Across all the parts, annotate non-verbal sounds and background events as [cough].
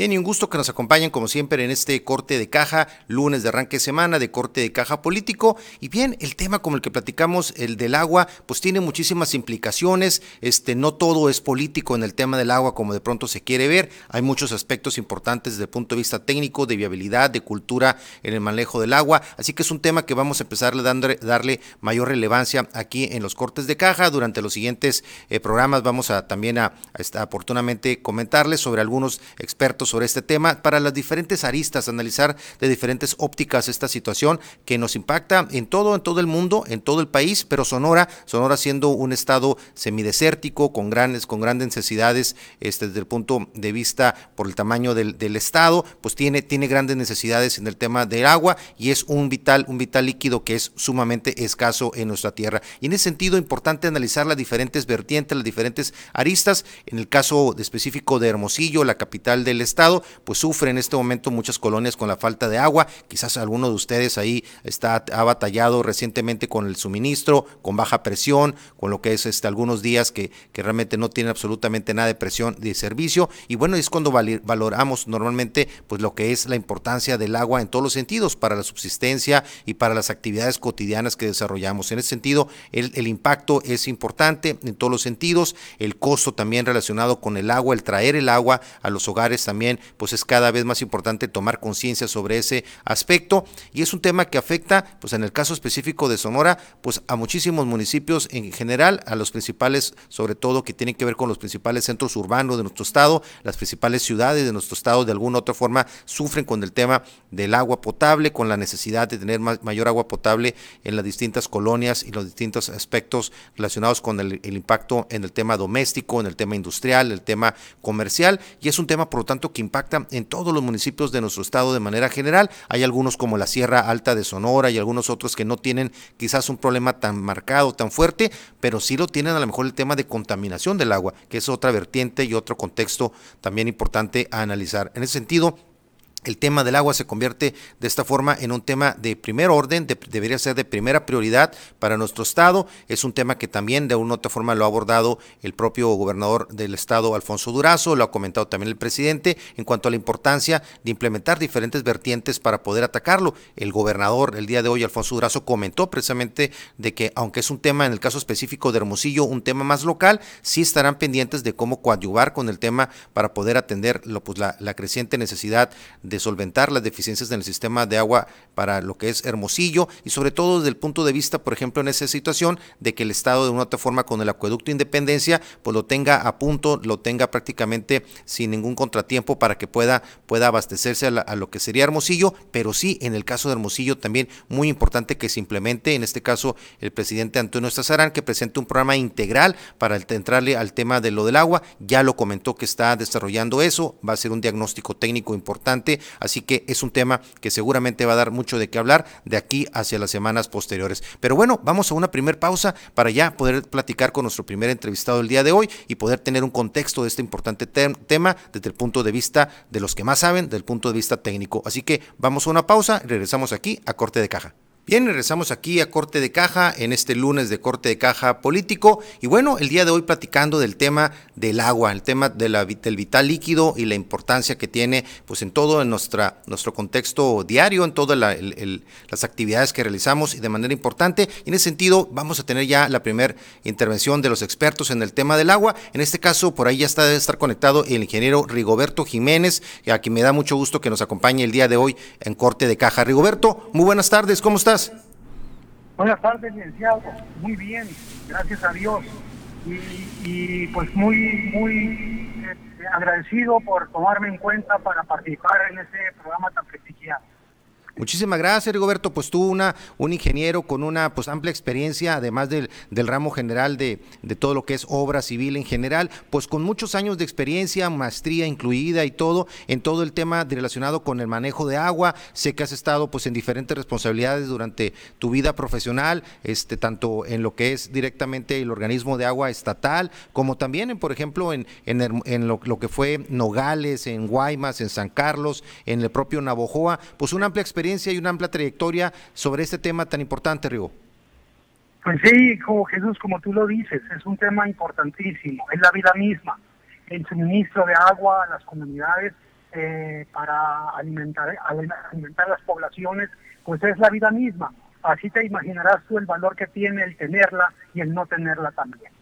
Bien, y un gusto que nos acompañen como siempre en este corte de caja, lunes de arranque de semana de corte de caja político. Y bien, el tema como el que platicamos, el del agua, pues tiene muchísimas implicaciones. Este, no todo es político en el tema del agua como de pronto se quiere ver. Hay muchos aspectos importantes desde el punto de vista técnico, de viabilidad, de cultura en el manejo del agua. Así que es un tema que vamos a empezar a darle mayor relevancia aquí en los cortes de caja. Durante los siguientes eh, programas vamos a también a, a oportunamente comentarles sobre algunos expertos sobre este tema para las diferentes aristas, analizar de diferentes ópticas esta situación que nos impacta en todo, en todo el mundo, en todo el país, pero Sonora, Sonora siendo un estado semidesértico con grandes, con grandes necesidades este, desde el punto de vista por el tamaño del, del estado, pues tiene, tiene grandes necesidades en el tema del agua y es un vital, un vital líquido que es sumamente escaso en nuestra tierra. Y en ese sentido, importante analizar las diferentes vertientes, las diferentes aristas. En el caso específico de Hermosillo, la capital del estado, pues sufre en este momento muchas colonias con la falta de agua. Quizás alguno de ustedes ahí está, ha batallado recientemente con el suministro, con baja presión, con lo que es este, algunos días que, que realmente no tienen absolutamente nada de presión de servicio. Y bueno, es cuando valoramos normalmente pues lo que es la importancia del agua en todos los sentidos, para la subsistencia y para las actividades cotidianas que desarrollamos. En ese sentido, el, el impacto es importante en todos los sentidos, el costo también relacionado con el agua, el traer el agua a los hogares también pues es cada vez más importante tomar conciencia sobre ese aspecto. Y es un tema que afecta pues en el caso específico de Sonora pues a muchísimos municipios en general, a los principales sobre todo que tienen que ver con los principales centros urbanos de nuestro estado, las principales ciudades de nuestro estado de alguna u otra forma sufren con el tema del agua potable, con la necesidad de tener mayor agua potable en las distintas colonias y los distintos aspectos relacionados con el, el impacto en el tema doméstico, en el tema industrial, el tema comercial. Y es un tema por lo tanto que impacta en todos los municipios de nuestro estado de manera general. Hay algunos como la Sierra Alta de Sonora y algunos otros que no tienen quizás un problema tan marcado, tan fuerte, pero sí lo tienen a lo mejor el tema de contaminación del agua, que es otra vertiente y otro contexto también importante a analizar. En ese sentido, el tema del agua se convierte de esta forma en un tema de primer orden, debería ser de primera prioridad para nuestro estado. Es un tema que también de una u otra forma lo ha abordado el propio gobernador del estado, Alfonso Durazo, lo ha comentado también el presidente, en cuanto a la importancia de implementar diferentes vertientes para poder atacarlo. El gobernador el día de hoy, Alfonso Durazo, comentó precisamente de que aunque es un tema en el caso específico de Hermosillo, un tema más local, sí estarán pendientes de cómo coadyuvar con el tema para poder atender pues, la, creciente necesidad solventar las deficiencias en el sistema de agua para lo que es Hermosillo y sobre todo desde el punto de vista, por ejemplo, en esa situación de que el Estado de una otra forma con el acueducto Independencia pues lo tenga a punto, lo tenga prácticamente sin ningún contratiempo para que pueda, pueda abastecerse a, lo que sería Hermosillo, pero sí en el caso de Hermosillo también muy importante que se implemente, en este caso el presidente Antonio Estazarán, que presente un programa integral para entrarle al tema de lo del agua, ya lo comentó que está desarrollando eso, va a ser un diagnóstico técnico importante Así que es un tema que seguramente va a dar mucho de qué hablar de aquí hacia las semanas posteriores. Pero bueno, vamos a una primer pausa para ya poder platicar con nuestro primer entrevistado del día de hoy y poder tener un contexto de este importante tema desde el punto de vista de los que más saben, del punto de vista técnico. Así que vamos a una pausa y regresamos aquí a corte de caja. Bien, regresamos aquí a corte de caja en este lunes de corte de caja político y bueno, el día de hoy platicando del tema del agua, el tema del vital líquido y la importancia que tiene pues en todo en nuestra, nuestro contexto diario, en todas las actividades que realizamos y de manera importante. En ese sentido vamos a tener ya la primera intervención de los expertos en el tema del agua. En este caso, por ahí ya está debe estar conectado el ingeniero Rigoberto Jiménez, a quien me da mucho gusto que nos acompañe el día de hoy en corte de caja. Rigoberto, muy buenas tardes, ¿cómo estás? Buenas tardes, licenciado. Muy bien, gracias a Dios. Y, pues muy, muy eh, agradecido por tomarme en cuenta para participar en este programa tan prestigiado. Muchísimas gracias, Rigoberto. Pues tú, una, un ingeniero con una pues amplia experiencia, además del, del ramo general de, de, todo lo que es obra civil en general, pues con muchos años de experiencia, maestría incluida y todo, en todo el tema relacionado con el manejo de agua. Sé que has estado pues en diferentes responsabilidades durante tu vida profesional, este, tanto en lo que es directamente el organismo de agua estatal, como también, en, por ejemplo, en, en, en lo, lo, que fue Nogales, en Guaymas, en San Carlos, en el propio Navojoa, pues una amplia experiencia y una amplia trayectoria sobre este tema tan importante, Rigo. Pues sí, como Jesús, como tú lo dices, es un tema importantísimo, es la vida misma. El suministro de agua a las comunidades eh, para alimentar, alimentar las poblaciones, pues es la vida misma. Así te imaginarás tú el valor que tiene el tenerla y el no tenerla también.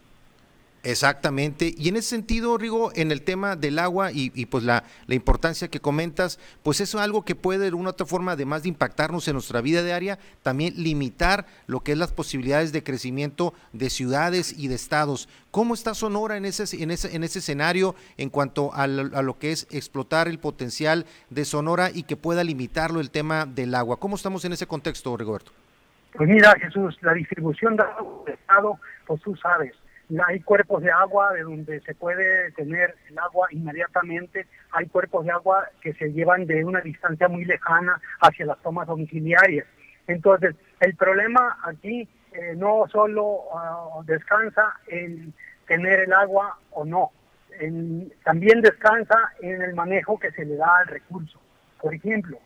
Exactamente. Y en ese sentido, Rigo, en el tema del agua y, pues la, importancia que comentas, pues es algo que puede de una u otra forma, además de impactarnos en nuestra vida diaria, también limitar lo que es las posibilidades de crecimiento de ciudades y de estados. ¿Cómo está Sonora en ese, en ese, en ese escenario en cuanto a lo, a lo que es explotar el potencial de Sonora y que pueda limitarlo el tema del agua? ¿Cómo estamos en ese contexto, Rigoberto? Pues mira, Jesús, la distribución del estado, pues tú sabes, hay cuerpos de agua de donde se puede tener el agua inmediatamente, hay cuerpos de agua que se llevan de una distancia muy lejana hacia las tomas domiciliarias. Entonces, el problema aquí eh, no solo ah, descansa en tener el agua o no, también descansa en el manejo que se le da al recurso. Por ejemplo,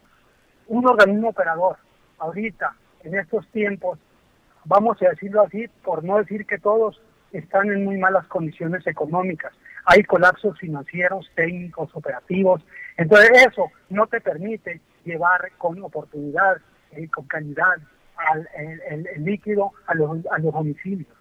un organismo operador, ahorita, en estos tiempos, vamos a decirlo así, por no decir que todos están en muy malas condiciones económicas. Hay colapsos financieros, técnicos, operativos. Entonces eso no te permite llevar con oportunidad y con calidad el, líquido a los, a los domicilios.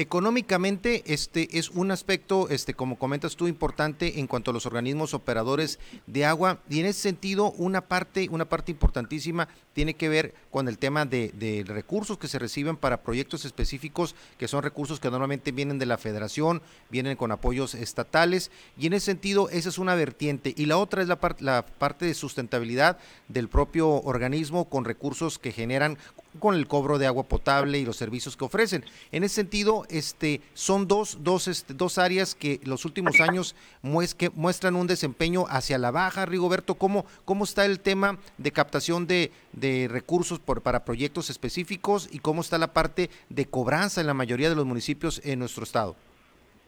Económicamente, este es un aspecto, este, como comentas tú, importante en cuanto a los organismos operadores de agua. Y en ese sentido, una parte, una parte importantísima tiene que ver con el tema de, recursos que se reciben para proyectos específicos, que son recursos que normalmente vienen de la federación, vienen con apoyos estatales. Y en ese sentido, esa es una vertiente. Y la otra es la, la parte de sustentabilidad del propio organismo con recursos que generan con el cobro de agua potable y los servicios que ofrecen. En ese sentido, este, son dos, dos, este, dos áreas que los últimos años muestran un desempeño hacia la baja. Rigoberto, ¿cómo, cómo está el tema de captación de, de recursos por, para proyectos específicos y cómo está la parte de cobranza en la mayoría de los municipios en nuestro estado?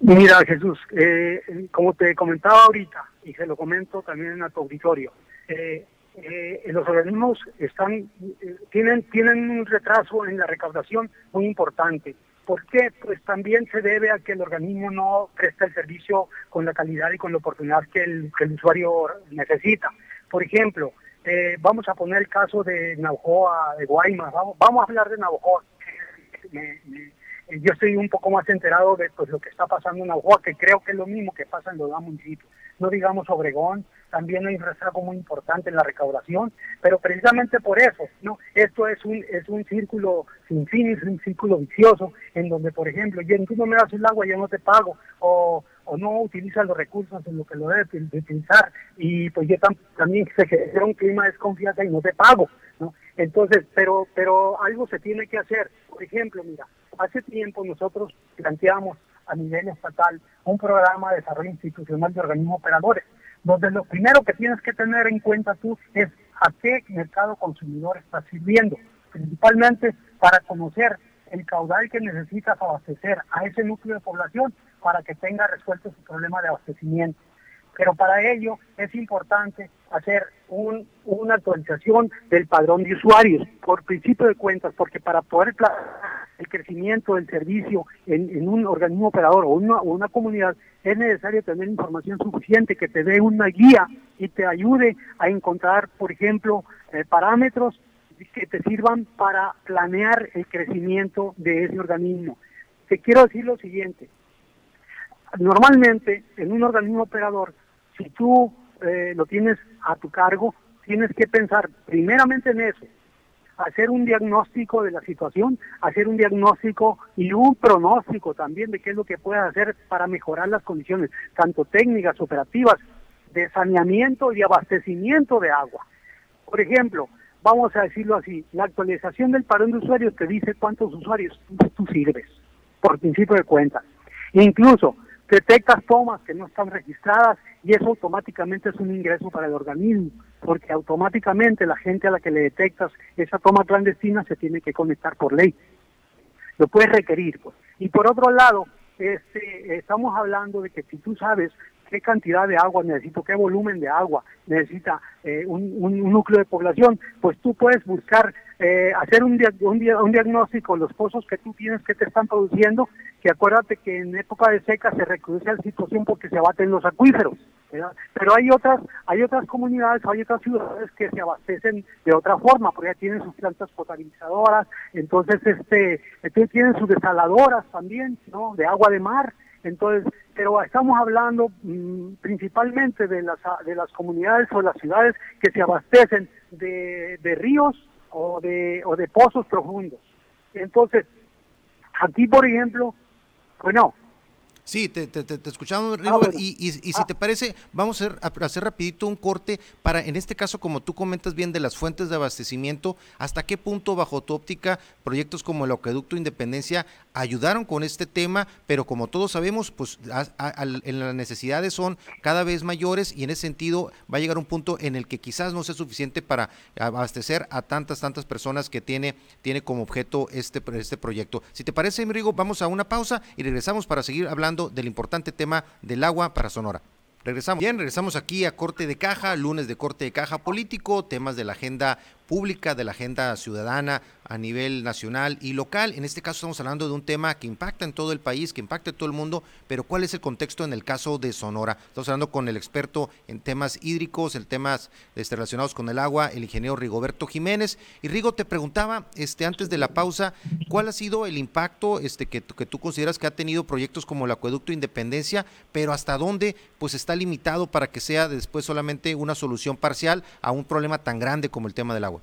Mira, Jesús, eh, como te comentaba ahorita, y se lo comento también a tu auditorio, eh, eh, los organismos están eh, tienen tienen un retraso en la recaudación muy importante. ¿Por qué? Pues también se debe a que el organismo no presta el servicio con la calidad y con la oportunidad que el, usuario necesita. Por ejemplo, eh, vamos a poner el caso de Naujoa, de Guaymas, vamos, vamos a hablar de Naujoa. yo estoy un poco más enterado de pues, lo que está pasando en Naujoa, que creo que es lo mismo que pasa en los demás municipios. No digamos Obregón, también hay un rezago muy importante en la recaudación, pero precisamente por eso, ¿no? Esto es un, es un círculo sin fin, es un círculo vicioso, en donde, por ejemplo, yo, tú no me das el agua, yo no te pago, o, o no utilizas los recursos en lo que lo debes utilizar, y pues yo también se genera un clima de desconfianza y no te pago, ¿no? Entonces, pero, pero algo se tiene que hacer. Por ejemplo, mira, hace tiempo nosotros planteamos a nivel estatal un programa de desarrollo institucional de organismos operadores donde lo primero que tienes que tener en cuenta tú es a qué mercado consumidor estás sirviendo, principalmente para conocer el caudal que necesitas abastecer a ese núcleo de población para que tenga resuelto su problema de abastecimiento. Pero para ello es importante hacer un, una actualización del padrón de usuarios por principio de cuentas, porque para poder el crecimiento del servicio en, un organismo operador o una, comunidad es necesario tener información suficiente que te dé una guía y te ayude a encontrar, por ejemplo, eh, parámetros que te sirvan para planear el crecimiento de ese organismo. Te quiero decir lo siguiente. Normalmente, en un organismo operador, si tú eh, lo tienes a tu cargo, tienes que pensar primeramente en eso, hacer un diagnóstico de la situación, hacer un diagnóstico y un pronóstico también de qué es lo que puedes hacer para mejorar las condiciones, tanto técnicas, operativas, de saneamiento y abastecimiento de agua. Por ejemplo, vamos a decirlo así, la actualización del padrón de usuarios te dice cuántos usuarios tú sirves, por principio de cuenta. incluso detectas tomas que no están registradas y eso automáticamente es un ingreso para el organismo, porque automáticamente la gente a la que le detectas esa toma clandestina se tiene que conectar por ley. Lo puedes requerir. Pues. Y por otro lado, este, estamos hablando de que si tú sabes qué cantidad de agua necesito, qué volumen de agua necesita eh, un, un, núcleo de población, pues tú puedes buscar eh, hacer un, un, un, diagnóstico de los pozos que tú tienes que te están produciendo, que acuérdate que en época de seca se recrudece la situación porque se abaten los acuíferos. Pero hay otras, hay otras comunidades, hay otras ciudades que se abastecen de otra forma, porque ya tienen sus plantas potabilizadoras, entonces este, tienen sus desaladoras también, ¿no? De agua de mar, entonces, pero estamos hablando mm, principalmente de las, de las comunidades o las ciudades que se abastecen de ríos o de, o de pozos profundos. Entonces, aquí, por ejemplo, bueno, Sí, te, te, te escuchamos, ah, y, y, si ah. te parece, vamos a hacer, a hacer rapidito un corte para, en este caso, como tú comentas bien, de las fuentes de abastecimiento, ¿hasta qué punto, bajo tu óptica, proyectos como el Acueducto Independencia ayudaron con este tema? Pero como todos sabemos, pues en las necesidades son cada vez mayores y en ese sentido va a llegar un punto en el que quizás no sea suficiente para abastecer a tantas, tantas personas que tiene, tiene como objeto este, este proyecto. Si te parece, Rigo, vamos a una pausa y regresamos para seguir hablando del importante tema del agua para Sonora. Regresamos. Bien, regresamos aquí a Corte de Caja, lunes de Corte de Caja Político, temas de la agenda pública, de la agenda ciudadana a nivel nacional y local. En este caso estamos hablando de un tema que impacta en todo el país, que impacta en todo el mundo, pero ¿cuál es el contexto en el caso de Sonora? Estamos hablando con el experto en temas hídricos, en temas este, relacionados con el agua, el ingeniero Rigoberto Jiménez. Y Rigo, te preguntaba este, antes de la pausa, ¿cuál ha sido el impacto este, que, que tú consideras que ha tenido proyectos como el Acueducto Independencia, pero hasta dónde pues está limitado para que sea después solamente una solución parcial a un problema tan grande como el tema del agua?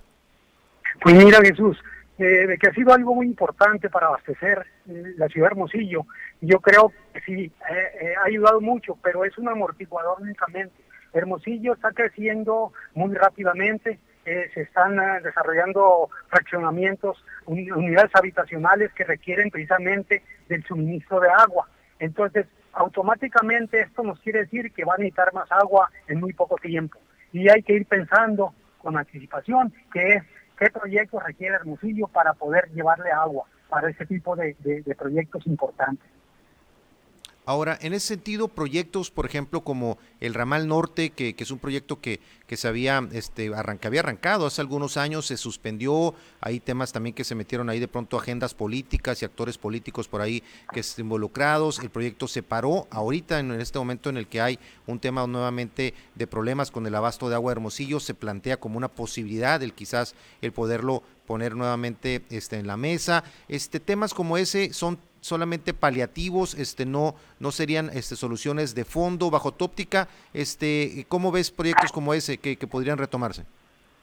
Pues mira Jesús, eh, que ha sido algo muy importante para abastecer eh, la ciudad de Hermosillo. Yo creo que sí, eh, ha ayudado mucho, pero es un amortiguador únicamente. Hermosillo está creciendo muy rápidamente, se están desarrollando fraccionamientos, unidades habitacionales que requieren precisamente del suministro de agua. Entonces, automáticamente esto nos quiere decir que va a necesitar más agua en muy poco tiempo. Y hay que ir pensando con anticipación que es qué proyectos requiere Hermosillo para poder llevarle agua para ese tipo de, proyectos importantes. Ahora, en ese sentido, proyectos, por ejemplo, como el Ramal Norte, que, es un proyecto que, se había, este, había arrancado hace algunos años, se suspendió, hay temas también que se metieron ahí de pronto agendas políticas y actores políticos por ahí que están involucrados, el proyecto se paró, ahorita en este momento en el que hay un tema nuevamente de problemas con el abasto de agua de Hermosillo, se plantea como una posibilidad el quizás el poderlo poner nuevamente este, en la mesa. Este, temas como ese son solamente paliativos, este, no, no serían este, soluciones de fondo, bajo tu óptica, este, ¿cómo ves proyectos como ese que, podrían retomarse?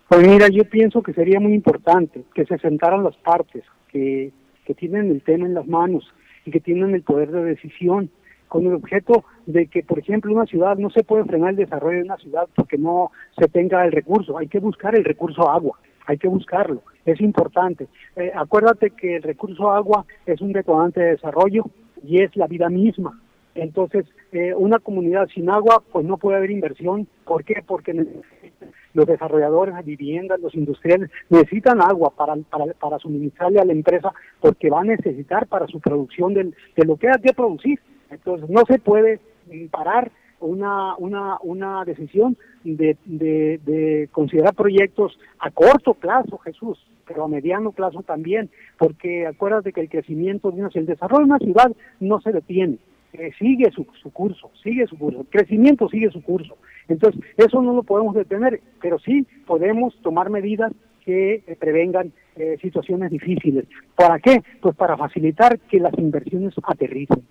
Pues mira, yo pienso que sería muy importante que se sentaran las partes que, que tienen el tema en las manos y que tienen el poder de decisión, con el objeto de que, por ejemplo, una ciudad no se puede frenar el desarrollo de una ciudad porque no se tenga el recurso, hay que buscar el recurso agua hay que buscarlo, es importante. Eh, acuérdate que el recurso agua es un detonante de desarrollo y es la vida misma. Entonces, eh, una comunidad sin agua, pues no puede haber inversión. ¿Por qué? Porque los desarrolladores de viviendas, los industriales, necesitan agua para, para, para, suministrarle a la empresa porque va a necesitar para su producción de, de lo que hay que producir. Entonces, no se puede parar una, una, una decisión de, de, considerar proyectos a corto plazo, Jesús, pero a mediano plazo también, porque acuérdate que el crecimiento, el desarrollo de una ciudad no se detiene, eh, sigue su, su curso, sigue su curso, el crecimiento sigue su curso. Entonces, eso no lo podemos detener, pero sí podemos tomar medidas que eh, prevengan eh, situaciones difíciles. ¿Para qué? Pues para facilitar que las inversiones aterricen.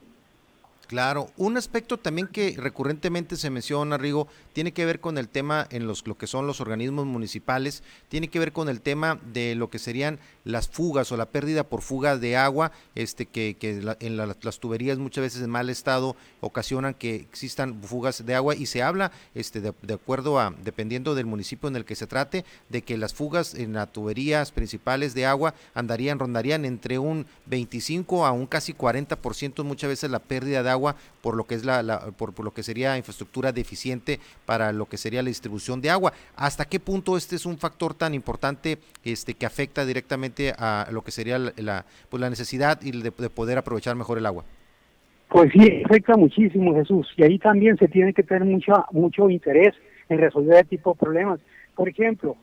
Claro, un aspecto también que recurrentemente se menciona, Rigo, tiene que ver con el tema en los lo que son los organismos municipales, tiene que ver con el tema de lo que serían las fugas o la pérdida por fuga de agua, este que, que en las tuberías muchas veces en mal estado ocasionan que existan fugas de agua y se habla, este, de, de, acuerdo a, dependiendo del municipio en el que se trate, de que las fugas en las tuberías principales de agua andarían, rondarían entre un 25 a un casi 40% muchas veces la pérdida de agua por lo que es la, por, lo que sería infraestructura deficiente para lo que sería la distribución de agua. ¿Hasta qué punto este es un factor tan importante este que afecta directamente a lo que sería la, pues la necesidad y de, poder aprovechar mejor el agua? Pues sí, afecta muchísimo, Jesús. Y ahí también se tiene que tener mucho, mucho interés en resolver este tipo de problemas. Por ejemplo,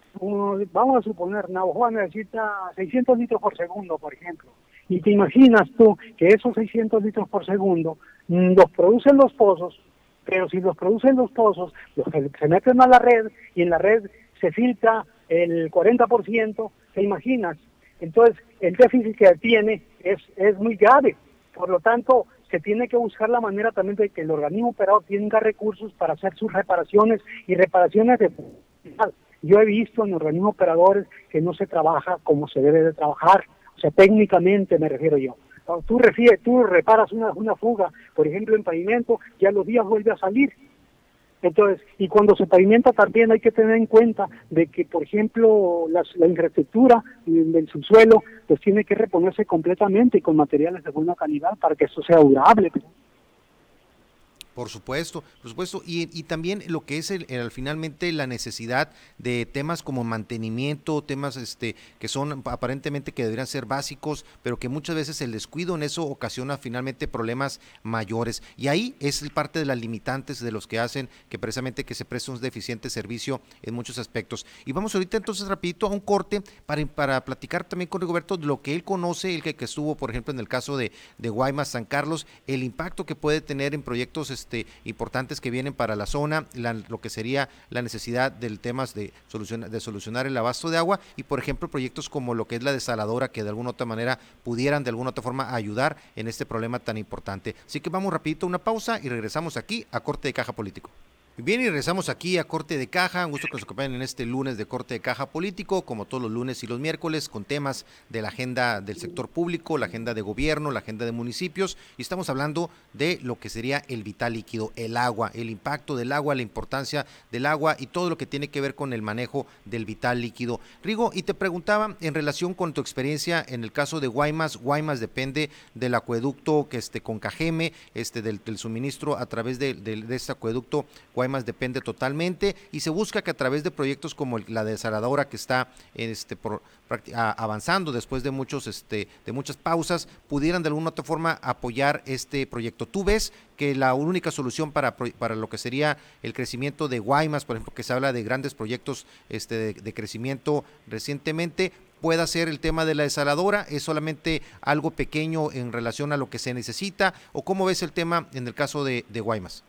vamos a suponer, Navajo necesita 600 litros por segundo, por ejemplo. Y te imaginas tú que esos 600 litros por segundo los producen los pozos, pero si los producen los pozos, los que se meten a la red y en la red se filtra el 40%, ¿te imaginas? Entonces, el déficit que tiene es, es muy grave. Por lo tanto, se tiene que buscar la manera también de que el organismo operador tenga recursos para hacer sus reparaciones y reparaciones de yo he visto en organismos operadores que no se trabaja como se debe de trabajar, o sea, técnicamente me refiero yo. Tú, refieres, tú reparas una, una fuga, por ejemplo, en pavimento, ya los días vuelve a salir. Entonces, y cuando se pavimenta también hay que tener en cuenta de que, por ejemplo, la infraestructura del subsuelo, pues tiene que reponerse completamente y con materiales de buena calidad para que esto sea durable. Por supuesto, por supuesto. Y, también lo que es el, finalmente la necesidad de temas como mantenimiento, temas este que son aparentemente que deberían ser básicos, pero que muchas veces el descuido en eso ocasiona finalmente problemas mayores. Y ahí es parte de las limitantes de los que hacen que precisamente que se preste un deficiente servicio en muchos aspectos. Y vamos ahorita entonces rapidito a un corte para, para platicar también con Rigoberto lo que él conoce, el que, estuvo, por ejemplo, en el caso de, de Guaymas, San Carlos, el impacto que puede tener en proyectos este, este, importantes que vienen para la zona, lo que sería la necesidad del temas de solucionar, de solucionar el abasto de agua y por ejemplo proyectos como lo que es la desaladora que de alguna otra manera pudieran de alguna otra forma ayudar en este problema tan importante. Así que vamos rapidito a una pausa y regresamos aquí a Corte de Caja Político. Bien, y regresamos aquí a Corte de Caja. Un gusto que nos acompañen en este lunes de Corte de Caja Político, como todos los lunes y los miércoles, con temas de la agenda del sector público, la agenda de gobierno, la agenda de municipios. Y estamos hablando de lo que sería el vital líquido, el agua, el impacto del agua, la importancia del agua y todo lo que tiene que ver con el manejo del vital líquido. Rigo, y te preguntaba en relación con tu experiencia en el caso de Guaymas. Guaymas depende del acueducto que esté con Cajeme, este, del, suministro a través de, de este acueducto Guaymas depende totalmente y se busca que a través de proyectos como la desaladora que está este, avanzando después de muchos este, de muchas pausas pudieran de alguna otra forma apoyar este proyecto. ¿Tú ves que la única solución para, para lo que sería el crecimiento de Guaymas, por ejemplo, que se habla de grandes proyectos este, de, crecimiento recientemente, pueda ser el tema de la desaladora? ¿Es solamente algo pequeño en relación a lo que se necesita? ¿O cómo ves el tema en el caso de Guaymas?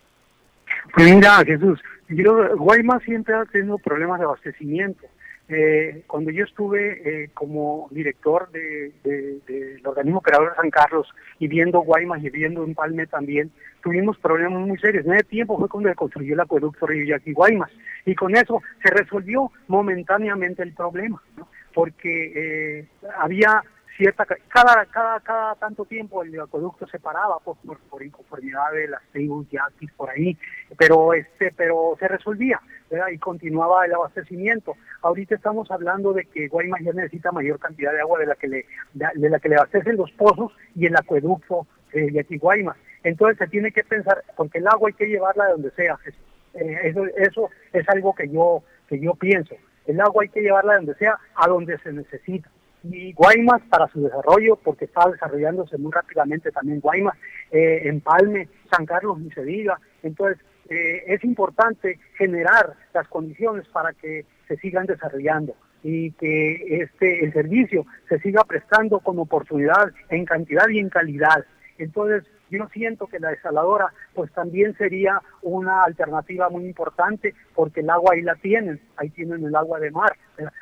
Pues mira, Jesús, yo, Guaymas siempre ha tenido problemas de abastecimiento. Eh, cuando yo estuve eh, como director del de, organismo operador de San Carlos y viendo Guaymas y viendo Empalme también, tuvimos problemas muy serios. En ese tiempo fue cuando se construyó el acueducto Río Yaqui Guaymas y con eso se resolvió momentáneamente el problema, porque eh, había cierta cada cada cada tanto tiempo el acueducto se paraba por, por, inconformidad de las tribus yaquis por ahí pero este pero se resolvía y continuaba el abastecimiento. Ahorita estamos hablando de que Guaymas ya necesita mayor cantidad de agua de la que le de, la que le abastecen los pozos y el acueducto eh, Yaqui Guaymas. Entonces se tiene que pensar porque el agua hay que llevarla de donde sea. Eh, eso eso es algo que yo que yo pienso. El agua hay que llevarla de donde sea a donde se necesita y Guaymas para su desarrollo, porque está desarrollándose muy rápidamente también Guaymas, eh, Empalme, San Carlos ni se. Entonces, eh, es importante generar las condiciones para que se sigan desarrollando y que este el servicio se siga prestando con oportunidad en cantidad y en calidad. Entonces, yo siento que la desaladora pues también sería una alternativa muy importante porque el agua ahí la tienen, ahí tienen el agua de mar.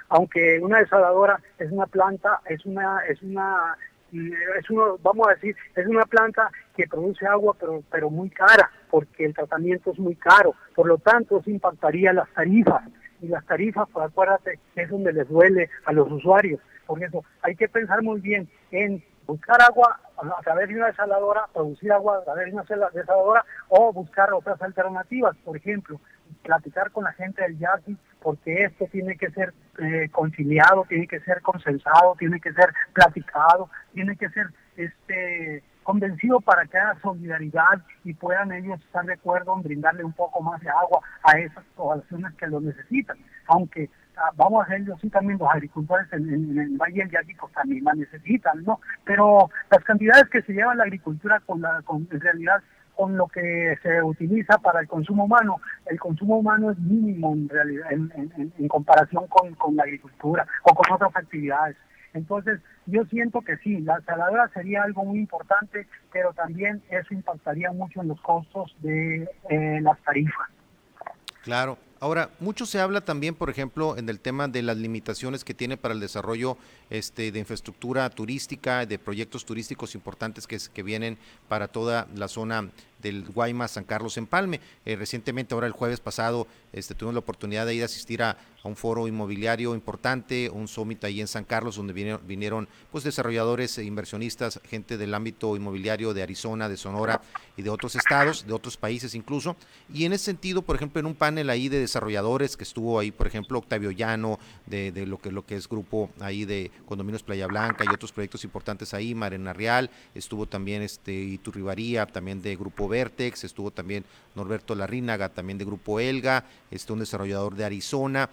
Aunque una desaladora es una planta, es una es una es uno, vamos a decir, es una planta que produce agua pero pero muy cara porque el tratamiento es muy caro. Por lo tanto, eso impactaría las tarifas y las tarifas, pues acuérdate, es donde les duele a los usuarios. Por eso hay que pensar muy bien en buscar agua a través de una desaladora, producir agua a través de una desaladora o buscar otras alternativas, por ejemplo, platicar con la gente del yaqui, porque esto tiene que ser eh, conciliado, tiene que ser consensado, tiene que ser platicado, tiene que ser este convencido para que haya solidaridad y puedan ellos estar de acuerdo en brindarle un poco más de agua a esas poblaciones que lo necesitan, aunque vamos a ellos sí también los agricultores en, el Valle del Yaqui pues, también la necesitan, ¿no? Pero las cantidades que se lleva la agricultura con la, con, en realidad con lo que se utiliza para el consumo humano. El consumo humano es mínimo en realidad en, comparación con, con, la agricultura o con otras actividades. Entonces, yo siento que sí, la saladora sería algo muy importante, pero también eso impactaría mucho en los costos de eh, las tarifas. Claro, Ahora, mucho se habla también, por ejemplo, en el tema de las limitaciones que tiene para el desarrollo este, de infraestructura turística, de proyectos turísticos importantes que, que vienen para toda la zona del Guaymas San Carlos Empalme. Eh, recientemente, ahora el jueves pasado, este, tuvimos la oportunidad de ir a asistir a, un foro inmobiliario importante, un summit ahí en San Carlos, donde vinieron, pues desarrolladores e inversionistas, gente del ámbito inmobiliario de Arizona, de Sonora y de otros estados, de otros países incluso. Y en ese sentido, por ejemplo, en un panel ahí de desarrolladores que estuvo ahí, por ejemplo, Octavio Llano, de, de lo que lo que es grupo ahí de Condominios Playa Blanca y otros proyectos importantes ahí, Marena Real, estuvo también este Iturribaría, también de Grupo Vertex, estuvo también Norberto Larrínaga, también de Grupo Elga, este, un desarrollador de Arizona,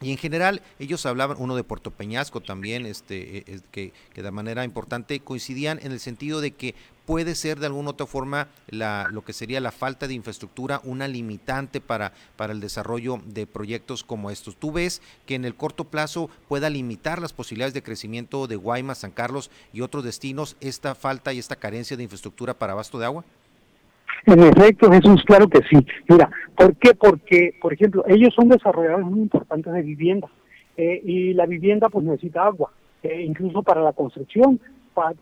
y en general ellos hablaban, uno de Puerto Peñasco también, este, e, que, que, de manera importante coincidían en el sentido de que puede ser de alguna otra forma la, lo que sería la falta de infraestructura una limitante para, para el desarrollo de proyectos como estos. ¿Tú ves que en el corto plazo pueda limitar las posibilidades de crecimiento de Guaymas, San Carlos y otros destinos esta falta y esta carencia de infraestructura para abasto de agua? En efecto, Jesús, claro que sí. Mira, ¿por qué? Porque, por ejemplo, ellos son desarrolladores muy importantes de vivienda eh, y la vivienda pues necesita agua, eh, incluso para la construcción,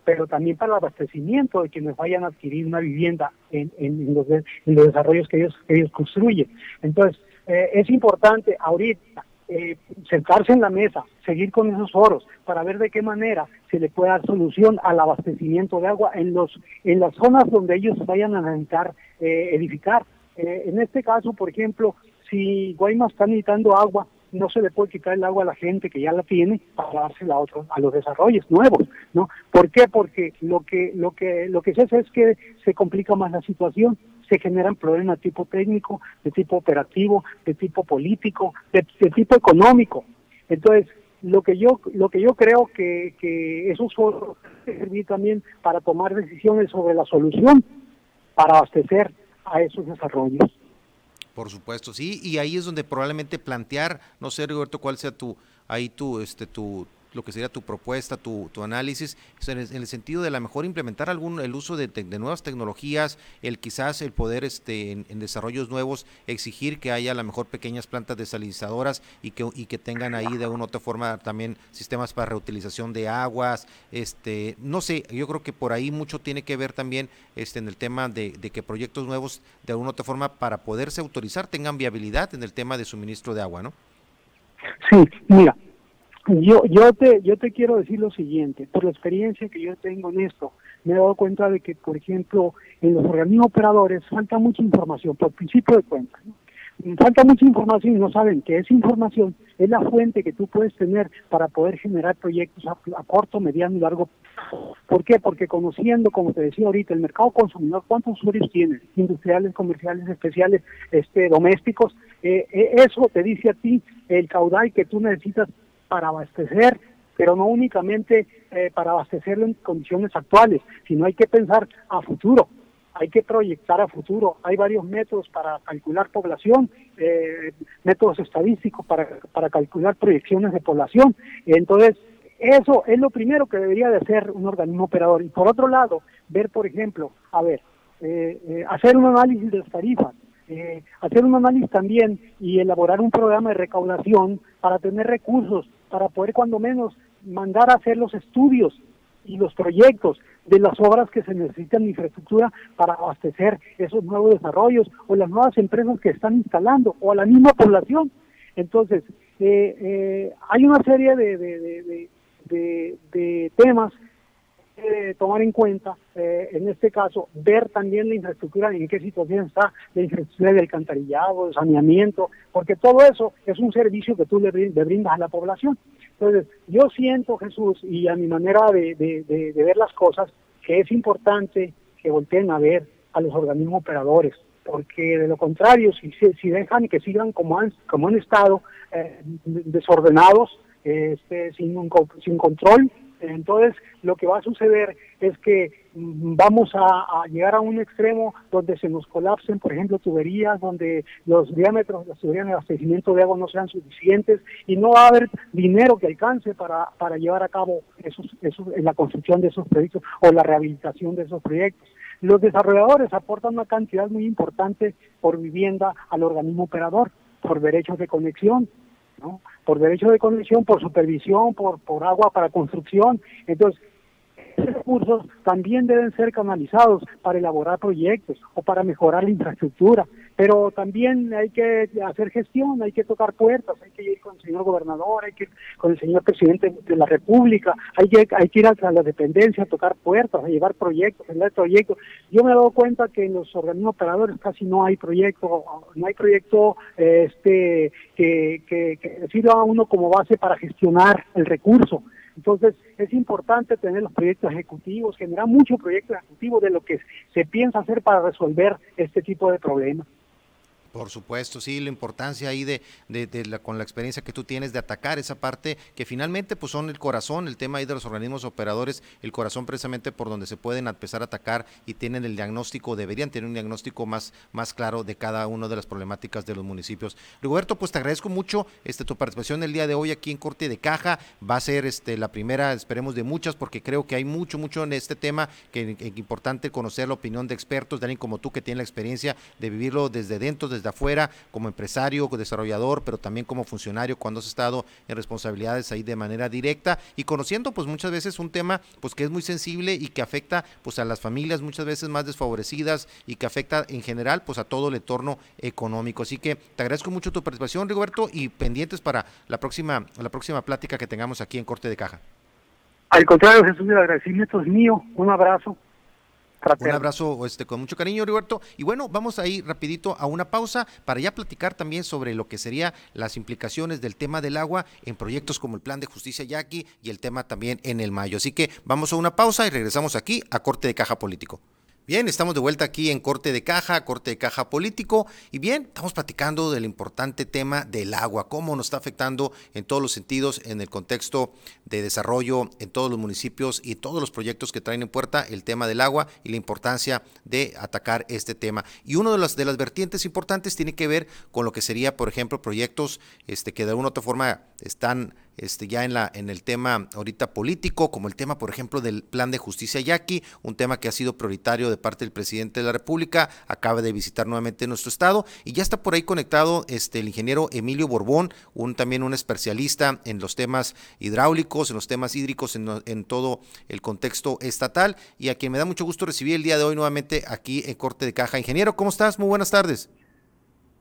pero también para el abastecimiento de quienes vayan a adquirir una vivienda en, en, los, desarrollos que ellos, que ellos construyen. Entonces, eh, es importante ahorita eh, sentarse en la mesa, seguir con esos foros para ver de qué manera se le puede dar solución al abastecimiento de agua en los en las zonas donde ellos vayan a necesitar eh, edificar. Eh, en este caso, por ejemplo, si Guaymas está necesitando agua, no se le puede quitar el agua a la gente que ya la tiene para dársela a otros, a los desarrollos nuevos, ¿no? ¿Por qué? Porque lo que lo que lo que se hace es que se complica más la situación se generan problemas de tipo técnico, de tipo operativo, de tipo político, de, tipo económico. Entonces, lo que yo lo que yo creo que, que esos foros servir también para tomar decisiones sobre la solución para abastecer a esos desarrollos. Por supuesto, sí, y ahí es donde probablemente plantear, no sé Roberto, cuál sea tu ahí tu este tu lo que sería tu propuesta, tu, tu análisis, en el, sentido de la mejor implementar algún el uso de, de nuevas tecnologías, el quizás el poder este en, desarrollos nuevos exigir que haya a lo mejor pequeñas plantas desalinizadoras y que y que tengan ahí de alguna otra forma también sistemas para reutilización de aguas, este no sé, yo creo que por ahí mucho tiene que ver también este en el tema de, de que proyectos nuevos de alguna otra forma para poderse autorizar tengan viabilidad en el tema de suministro de agua, ¿no? Sí, mira, yo, yo, te, yo te quiero decir lo siguiente, por la experiencia que yo tengo en esto, me he dado cuenta de que, por ejemplo, en los organismos operadores falta mucha información, por principio de cuenta. Falta mucha información y no saben que esa información es la fuente que tú puedes tener para poder generar proyectos a, corto, mediano y largo plazo. ¿Por qué? Porque conociendo, como te decía ahorita, el mercado consumidor, cuántos usuarios tienes, industriales, comerciales, especiales, este, domésticos, eh, eh, eso te dice a ti el caudal que tú necesitas para abastecer, pero no únicamente eh, para abastecerlo en condiciones actuales, sino hay que pensar a futuro, hay que proyectar a futuro. Hay varios métodos para calcular población, eh, métodos estadísticos para, para calcular proyecciones de población. Entonces, eso es lo primero que debería de hacer un organismo operador. Y por otro lado, ver, por ejemplo, a ver, eh, hacer un análisis de las tarifas, hacer un análisis también y elaborar un programa de recaudación para tener recursos para poder cuando menos mandar a hacer los estudios y los proyectos de las obras que se necesitan en infraestructura para abastecer esos nuevos desarrollos o las nuevas empresas que están instalando o a la misma población. Entonces, eh, eh, hay una serie de, de, de, de temas que tomar en cuenta, eh, en este caso, ver también la infraestructura, en qué situación está la infraestructura del alcantarillado, el saneamiento, porque todo eso es un servicio que tú le, brindas a la población. Entonces, yo siento, Jesús, y a mi manera de, de, ver las cosas, que es importante que volteen a ver a los organismos operadores, porque de lo contrario, si, si dejan que sigan como han, como han estado, eh, desordenados, este, sin, un, sin control, Entonces, lo que va a suceder es que mm, vamos a, llegar a un extremo donde se nos colapsen, por ejemplo, tuberías, donde los diámetros de las tuberías de abastecimiento de agua no sean suficientes y no va a haber dinero que alcance para, para llevar a cabo esos, esos, la construcción de esos proyectos o la rehabilitación de esos proyectos. Los desarrolladores aportan una cantidad muy importante por vivienda al organismo operador, por derechos de conexión, ¿no? por derecho de conexión, por supervisión, por, por agua para construcción. Entonces, esos recursos también deben ser canalizados para elaborar proyectos o para mejorar la infraestructura, pero también hay que hacer gestión, hay que tocar puertas, hay que ir con el señor gobernador, hay que ir con el señor presidente de la República, hay que, hay que ir a la dependencia tocar puertas, a llevar proyectos, a llevar proyectos. Yo me he dado cuenta que en los organismos operadores casi no hay proyecto, no hay proyecto este que, que, que sirva a uno como base para gestionar el recurso. Entonces, es importante tener los proyectos ejecutivos, generar mucho proyecto ejecutivo de lo que se piensa hacer para resolver este tipo de problemas. Por supuesto, sí, la importancia ahí de, con la experiencia que tú tienes de atacar esa parte que finalmente pues son el corazón, el tema ahí de los organismos operadores, el corazón precisamente por donde se pueden empezar a atacar y tienen el diagnóstico, deberían tener un diagnóstico más, más claro de cada una de las problemáticas de los municipios. Roberto, pues te agradezco mucho este, tu participación el día de hoy aquí en Corte de Caja, va a ser este, la primera, esperemos, de muchas, porque creo que hay mucho, mucho en este tema, que es importante conocer la opinión de expertos, de alguien como tú que tiene la experiencia de vivirlo desde dentro, desde afuera, como empresario, desarrollador, pero también como funcionario cuando has estado en responsabilidades ahí de manera directa y conociendo pues muchas veces un tema pues que es muy sensible y que afecta pues a las familias muchas veces más desfavorecidas y que afecta en general pues a todo el entorno económico. Así que te agradezco mucho tu participación, Rigoberto, y pendientes para la próxima, la próxima plática que tengamos aquí en Corte de Caja. Al contrario, Jesús, el agradecimiento es mío. Un abrazo. Un abrazo este, con mucho cariño, Roberto. Y bueno, vamos a ir rapidito a una pausa para ya platicar también sobre lo que serían las implicaciones del tema del agua en proyectos como el Plan de Justicia Yaqui y el tema también en el Mayo. Así que vamos a una pausa y regresamos aquí a Corte de Caja Político. Bien, estamos de vuelta aquí en Corte de Caja, Corte de Caja Político. Y bien, estamos platicando del importante tema del agua, cómo nos está afectando en todos los sentidos en el contexto de desarrollo en todos los municipios y todos los proyectos que traen en puerta el tema del agua y la importancia de atacar este tema. Y una de las, de las vertientes importantes tiene que ver con lo que sería, por ejemplo, proyectos este, que de alguna u otra forma están este, ya en, la, en el tema ahorita político, como el tema, por ejemplo, del plan de justicia yaqui, un tema que ha sido prioritario de parte del presidente de la República, acaba de visitar nuevamente nuestro estado y ya está por ahí conectado este, el ingeniero Emilio Borbón, un, también un especialista en los temas hidráulicos, en los temas hídricos, en, en todo el contexto estatal y a quien me da mucho gusto recibir el día de hoy nuevamente aquí en Corte de Caja. Ingeniero, ¿cómo estás? Muy buenas tardes.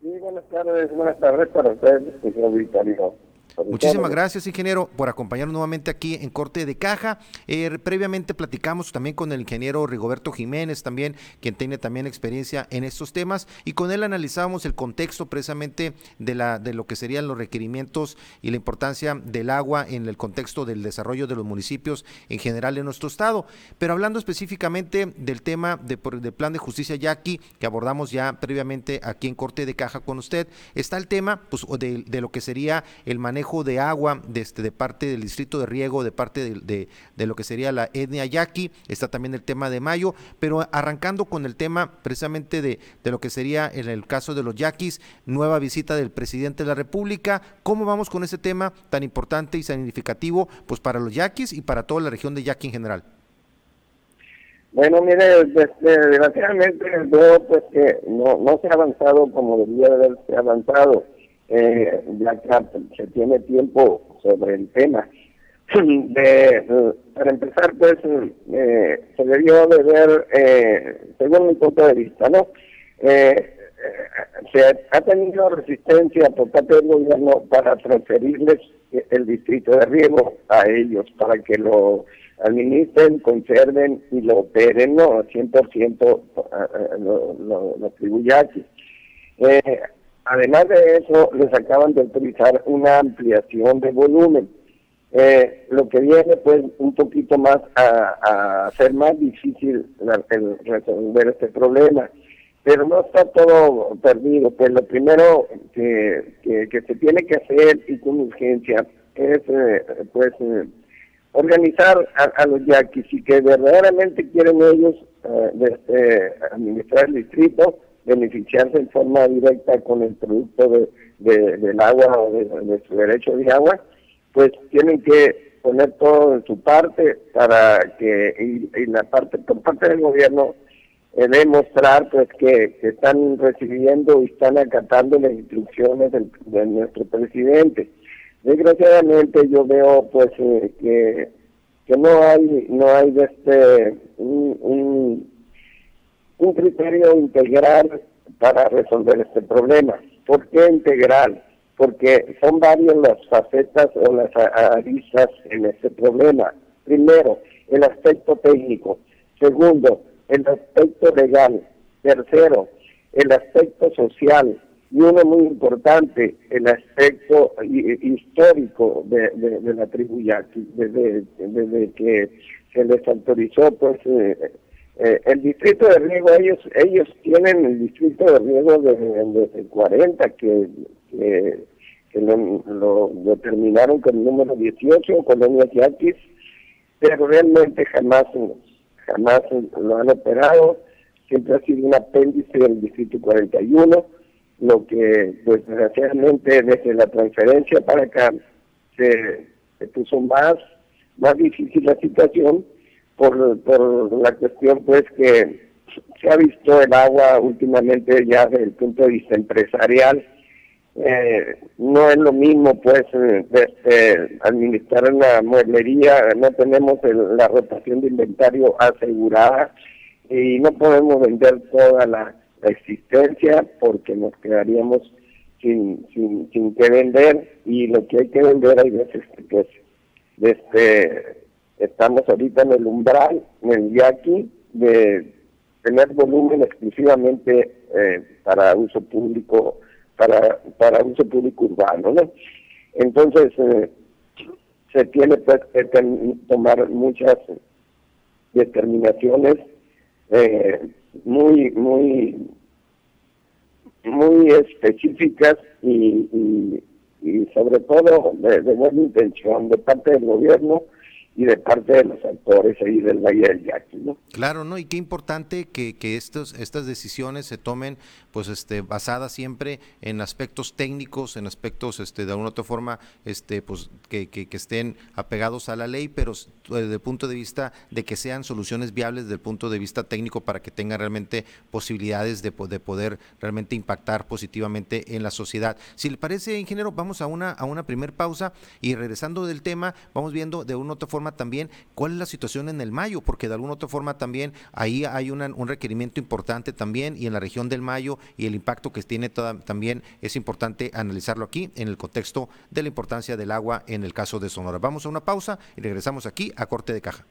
Sí, buenas tardes, buenas tardes para ustedes, señor Victorino. Muchísimas gracias, ingeniero, por acompañarnos nuevamente aquí en Corte de Caja. Eh, previamente platicamos también con el ingeniero Rigoberto Jiménez, también, quien tiene también experiencia en estos temas, y con él analizamos el contexto precisamente de, la, de lo que serían los requerimientos y la importancia del agua en el contexto del desarrollo de los municipios en general en nuestro estado. Pero hablando específicamente del tema de, del plan de justicia yaqui, que abordamos ya previamente aquí en Corte de Caja con usted, está el tema pues, de, de lo que sería el manejo de agua de, este, de parte del distrito de riego, de parte de, lo que sería la etnia yaqui, está también el tema de Mayo, pero arrancando con el tema precisamente de, lo que sería en el caso de los yaquis, nueva visita del presidente de la República, ¿cómo vamos con ese tema tan importante y significativo pues para los yaquis y para toda la región de Yaqui en general? Bueno, mire, desgraciadamente veo pues que no, no se ha avanzado como debería haberse avanzado eh, ya que se tiene tiempo sobre el tema. [clears throat] Para empezar, pues, eh, se debió de ver, eh, según mi punto de vista, ¿no? Eh, se ha tenido resistencia por parte del gobierno para transferirles el distrito de riego a ellos, para que lo administren, conserven y lo operen, ¿no? 100% lo, lo, lo. Eh, Además de eso, les acaban de autorizar una ampliación de volumen, eh, lo que viene pues un poquito más a, a hacer más difícil resolver este problema. Pero no está todo perdido, pues lo primero que, que, se tiene que hacer y con urgencia es eh, pues organizar a, los yaquis. Y que verdaderamente quieren ellos eh, administrar el distrito, beneficiarse en forma directa con el producto de, del agua o de, su derecho de agua, pues tienen que poner todo en su parte para que, y, la parte, por parte del gobierno, eh, demostrar pues que, están recibiendo y están acatando las instrucciones de nuestro presidente. Desgraciadamente yo veo pues eh, que, que no hay no hay este un, un, criterio integral para resolver este problema. ¿Por qué integral? Porque son varias las facetas o las aristas en este problema. Primero, el aspecto técnico. Segundo, el aspecto legal. Tercero, el aspecto social y uno muy importante, el aspecto histórico de, la tribu yaqui, desde, desde, que se les autorizó pues eh, eh, el distrito de riego, ellos ellos tienen el distrito de riego desde, el 40, que, que, lo, determinaron con el número 18, colonias yaquis, pero realmente jamás, jamás lo han operado, siempre ha sido un apéndice del distrito 41, lo que pues desgraciadamente desde la transferencia para acá se, puso más, más difícil la situación por, por la cuestión pues que se ha visto el agua últimamente ya desde el punto de vista empresarial. Eh, no es lo mismo pues eh, este, administrar una mueblería, no tenemos la rotación de inventario asegurada y no podemos vender toda la existencia porque nos quedaríamos sin, sin, sin que vender y lo que hay que vender hay veces que desde, estamos ahorita en el umbral, en el yaqui, de tener volumen exclusivamente eh, para uso público, para, para uso público urbano, ¿no? Entonces, eh, se tiene pues, que tomar muchas determinaciones eh, muy, muy, muy específicas y, y, sobre todo de, buena intención de parte del gobierno y de parte de los actores ahí del Valle del Yaqui. Claro, ¿no? Y qué importante que, que estos, estas decisiones se tomen, pues, este, basadas siempre en aspectos técnicos, en aspectos, este, de alguna otra forma, este, pues, que, que, estén apegados a la ley, pero desde el punto de vista de que sean soluciones viables desde el punto de vista técnico para que tengan realmente posibilidades de, de poder realmente impactar positivamente en la sociedad. Si le parece, ingeniero, vamos a una, a una primer pausa y regresando del tema, vamos viendo de una otra forma también cuál es la situación en el Mayo, porque de alguna otra forma también ahí hay un requerimiento importante también y en la región del Mayo y el impacto que tiene también es importante analizarlo aquí en el contexto de la importancia del agua en el caso de Sonora. Vamos a una pausa y regresamos aquí a Corte de Caja.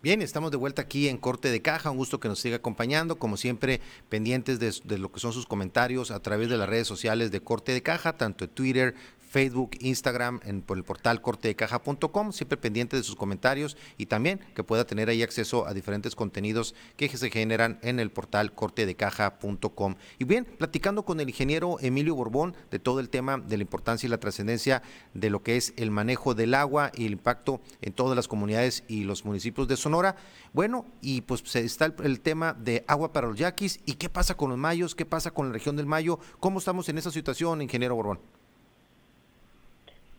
Bien, estamos de vuelta aquí en Corte de Caja, un gusto que nos siga acompañando, como siempre pendientes de, lo que son sus comentarios a través de las redes sociales de Corte de Caja, tanto en Twitter, Facebook, Instagram, en, por el portal cortedecaja.com, siempre pendiente de sus comentarios y también que pueda tener ahí acceso a diferentes contenidos que se generan en el portal cortedecaja.com. Y bien, platicando con el ingeniero Emilio Borbón de todo el tema de la importancia y la trascendencia de lo que es el manejo del agua y el impacto en todas las comunidades y los municipios de Sonora. Bueno, y pues está el, el tema de agua para los yaquis y qué pasa con los mayos, qué pasa con la región del Mayo, cómo estamos en esa situación, ingeniero Borbón.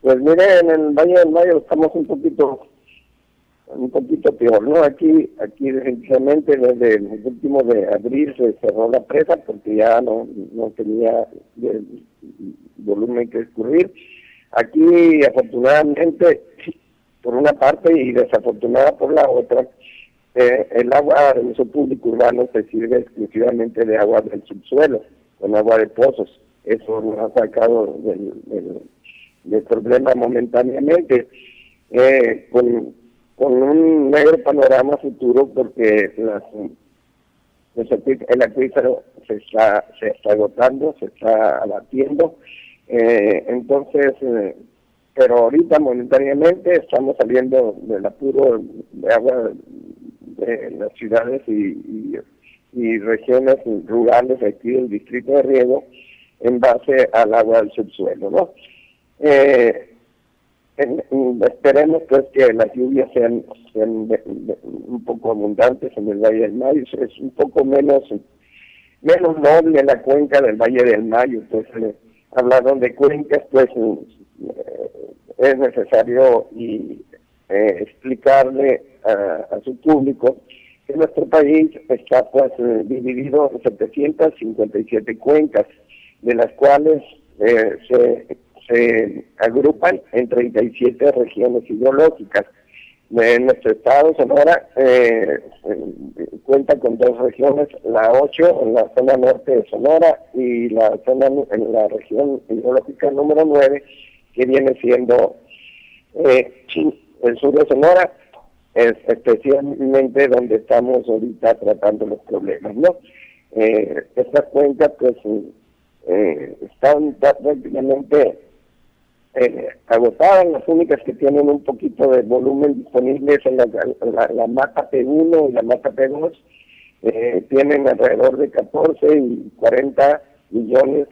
Pues mire, en el Valle del Mayo estamos un poquito un poquito peor, ¿no? Aquí, aquí definitivamente desde el último de abril se cerró la presa porque ya no, no tenía volumen que escurrir. Aquí, afortunadamente, por una parte y desafortunada por la otra, eh, el agua de uso público urbano se sirve exclusivamente de agua del subsuelo, con agua de pozos. Eso nos ha sacado del de problema momentáneamente, eh, con, un negro panorama futuro porque las, el acuífero se está, se está agotando, se está abatiendo, eh, entonces, eh, pero ahorita momentáneamente estamos saliendo del apuro de agua de las ciudades y, y regiones rurales aquí del distrito de Riego en base al agua del subsuelo, ¿no? Eh, esperemos pues que las lluvias sean, un poco abundantes en el Valle del Mayo, es un poco menos menos noble la cuenca del Valle del Mayo, pues eh, hablaron de cuencas, pues eh, es necesario y eh, explicarle a, su público que nuestro país está pues dividido en 757 cuencas, de las cuales se se agrupan en 37 regiones hidrológicas. En nuestro estado, Sonora, eh, cuenta con dos regiones, la 8 en la zona norte de Sonora y la zona en la región hidrológica número 9, que viene siendo eh, el sur de Sonora, es especialmente donde estamos ahorita tratando los problemas, ¿no? Eh, estas cuencas pues eh, están prácticamente eh, agotadas, las únicas que tienen un poquito de volumen disponible son la, mata P1 y la mata P2, eh, tienen alrededor de 14 y 40 millones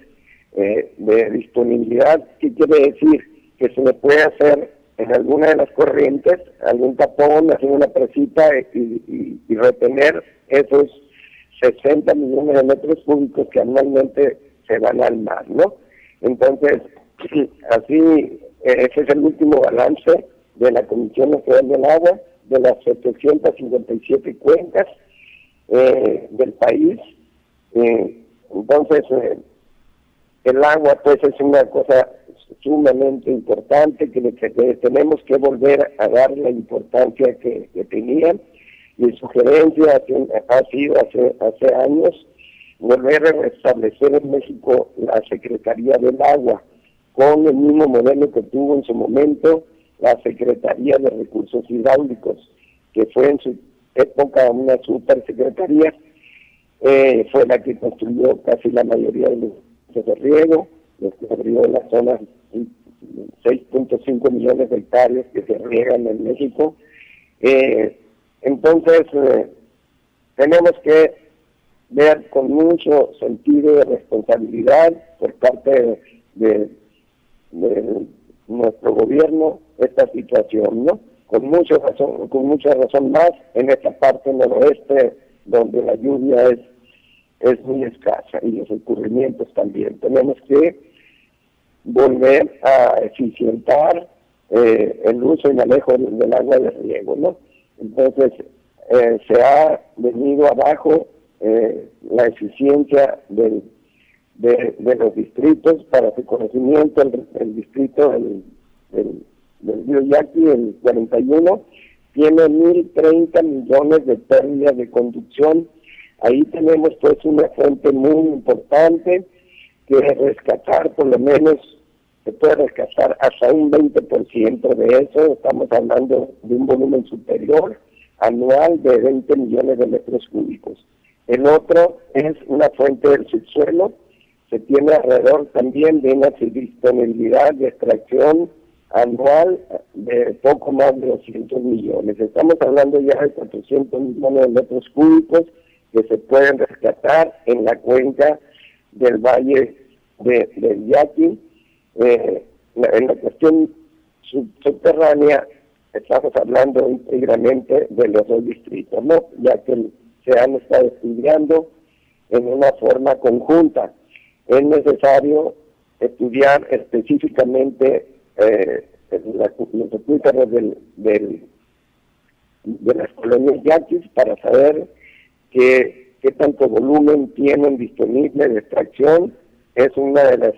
eh, de disponibilidad. ¿Qué quiere decir? Que se le puede hacer en alguna de las corrientes algún tapón, hacer una presita y retener esos 60 millones de metros cúbicos que anualmente se van al mar, ¿no? Entonces, así, eh, ese es el último balance de la Comisión Nacional del Agua, de las 757 cuencas eh, del país. Eh, entonces, el agua pues es una cosa sumamente importante que, tenemos que volver a dar la importancia que, tenían. Mi sugerencia ha sido hace, hace años volver a restablecer en México la Secretaría del Agua con el mismo modelo que tuvo en su momento la Secretaría de Recursos Hidráulicos, que fue en su época una supersecretaría, eh, fue la que construyó casi la mayoría de los de riego, los que abrió la zona 6.5 millones de hectáreas que se riegan en México. Eh, entonces, eh, tenemos que ver con mucho sentido de responsabilidad por parte de nuestro gobierno esta situación, ¿no? Con mucha razón, con mucha razón más en esta parte noroeste donde la lluvia es es muy escasa y los ocurrimientos también. Tenemos que volver a eficientar eh, el uso y manejo del agua de riego, ¿no? Entonces, eh, se ha venido abajo eh, la eficiencia del de, los distritos para su conocimiento, el, distrito del, del, río Yaqui, el 41, tiene 1.030 millones de pérdidas de conducción. Ahí tenemos pues una fuente muy importante que rescatar por lo menos se puede rescatar hasta un 20% de eso, estamos hablando de un volumen superior anual de 20 millones de metros cúbicos. El otro es una fuente del subsuelo se tiene alrededor también de una disponibilidad de extracción anual de poco más de 200 millones. Estamos hablando ya de 400 millones de metros cúbicos que se pueden rescatar en la cuenca del valle de, del Yaqui. Eh, en la cuestión subterránea estamos hablando íntegramente de los dos distritos, ¿no? ya que se han estado estudiando en una forma conjunta es necesario estudiar específicamente eh, los acuíferos del, del, de las colonias yaquis para saber qué, qué tanto volumen tienen disponible de extracción. Es una de las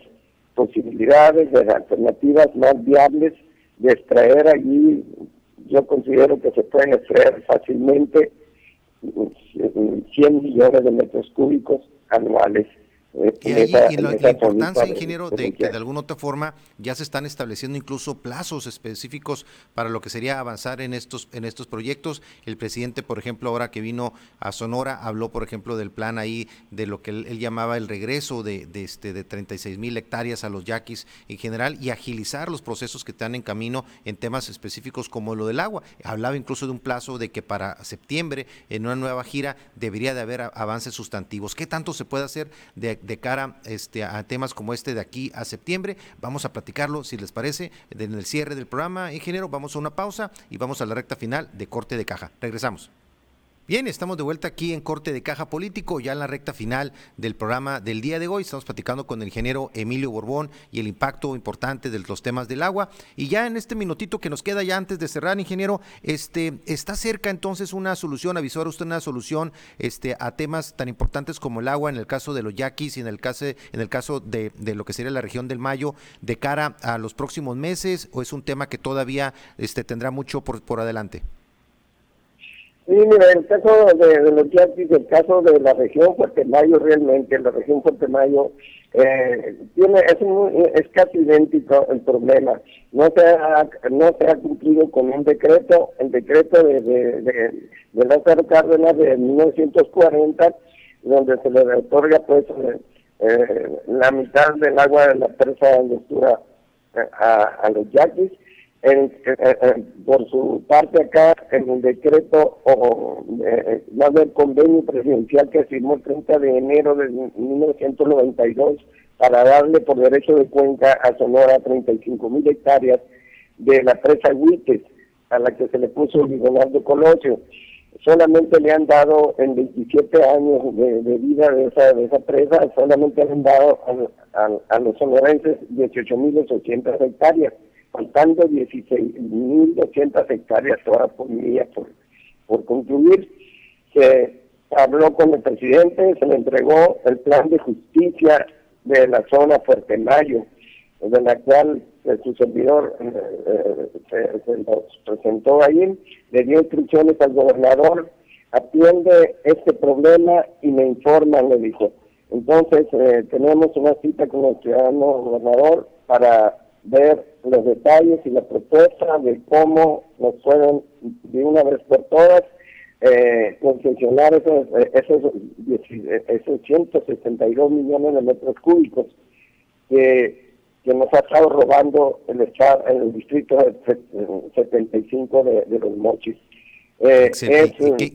posibilidades, de las alternativas más viables de extraer allí. Yo considero que se pueden extraer fácilmente 100 millones de metros cúbicos anuales. Eh, y, ahí, la, importancia, ingeniero, de que de alguna otra forma ya se están estableciendo incluso plazos específicos para lo que sería avanzar en estos en estos proyectos. El presidente, por ejemplo, ahora que vino a Sonora, habló, por ejemplo, del plan ahí de lo que él, llamaba el regreso de, de, este, de 36 mil hectáreas a los yaquis en general y agilizar los procesos que están en camino en temas específicos como lo del agua. Hablaba incluso de un plazo de que para septiembre, en una nueva gira, debería de haber avances sustantivos. ¿Qué tanto se puede hacer de de cara este, a temas como este de aquí a septiembre. Vamos a platicarlo, si les parece, en el cierre del programa, ingeniero. Vamos a una pausa y vamos a la recta final de corte de caja. Regresamos. Bien, estamos de vuelta aquí en Corte de Caja Político, ya en la recta final del programa del día de hoy. Estamos platicando con el ingeniero Emilio Borbón y el impacto importante de los temas del agua. Y ya en este minutito que nos queda ya antes de cerrar, ingeniero, este, está cerca entonces una solución, avisó usted una solución este, a temas tan importantes como el agua en el caso de los yaquis y en el caso, en el caso de, de lo que sería la región del Mayo de cara a los próximos meses o es un tema que todavía este, tendrá mucho por, por adelante. Sí, mira, el caso de, los yaquis, el caso de la región Fuerte Mayo, realmente, la región Fuerte Mayo, eh, tiene, es, es casi idéntico el problema. No se, ha, no se ha cumplido con un decreto, el decreto de, de, de, de Lázaro Cárdenas de 1940, donde se le otorga pues eh, la mitad del agua de la presa de lectura eh, a, a los yaquis en, por su parte acá en el decreto o eh, más del convenio presidencial que firmó el 30 de enero de 1992 para darle por derecho de cuenca a Sonora 35 mil hectáreas de la presa Huites, a la que se le puso Leonardo Colosio. Solamente le han dado en 27 años de, vida de esa, de esa presa, solamente le han dado a, a, a los sonorenses 18 mil 800 hectáreas faltando 16.200 hectáreas ahora por día por, por concluir. Se habló con el presidente, se le entregó el plan de justicia de la zona Fuerte Mayo, de la cual su servidor eh, se, se presentó ahí, le dio instrucciones al gobernador, atiende este problema y me informa, le dijo. Entonces eh, tenemos una cita con el ciudadano gobernador para ver los detalles y la propuesta de cómo nos pueden de una vez por todas eh, concesionar esos, esos, esos 162 millones de metros cúbicos que, que nos ha estado robando el, estado, el distrito 75 de, de los mochis. Eh,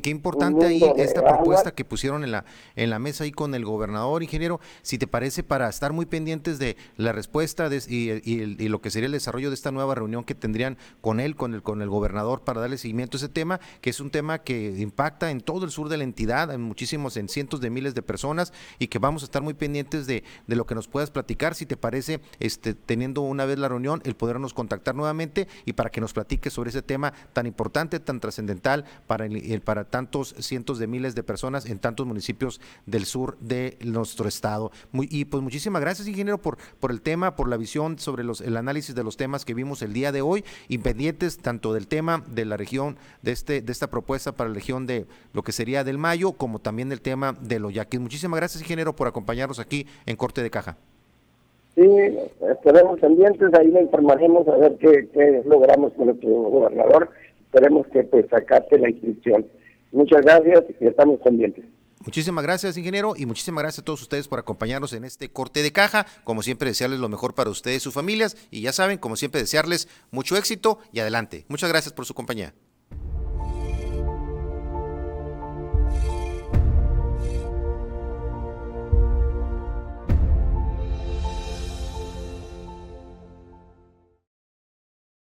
qué, importante ahí esta propuesta que pusieron en la, en la mesa ahí con el gobernador, ingeniero, si te parece, para estar muy pendientes de la respuesta y, lo que sería el desarrollo de esta nueva reunión que tendrían con él, con el, con el gobernador, para darle seguimiento a ese tema, que es un tema que impacta en todo el sur de la entidad, en muchísimos, en cientos de miles de personas, y que vamos a estar muy pendientes de, de lo que nos puedas platicar, si te parece, este, teniendo una vez la reunión, el podernos contactar nuevamente y para que nos platiques sobre ese tema tan importante, tan trascendental para, para tantos cientos de miles de personas en tantos municipios del sur de nuestro estado. Y pues muchísimas gracias, ingeniero, por, por el tema, por la visión sobre los, el análisis de los temas que vimos el día de hoy, independientes tanto del tema de la región, de, este, de esta propuesta para la región de lo que sería del Mayo, como también del tema de los yaquis. Muchísimas gracias, ingeniero, por acompañarnos aquí en Corte de Caja. Sí, estaremos pendientes, ahí le informaremos a ver qué, qué logramos con nuestro gobernador esperemos que pues sacaste la inscripción. Muchas gracias y estamos pendientes. Muchísimas gracias, ingeniero, y muchísimas gracias a todos ustedes por acompañarnos en este corte de caja. Como siempre, desearles lo mejor para ustedes y sus familias. Y ya saben, como siempre, desearles mucho éxito y adelante. Muchas gracias por su compañía.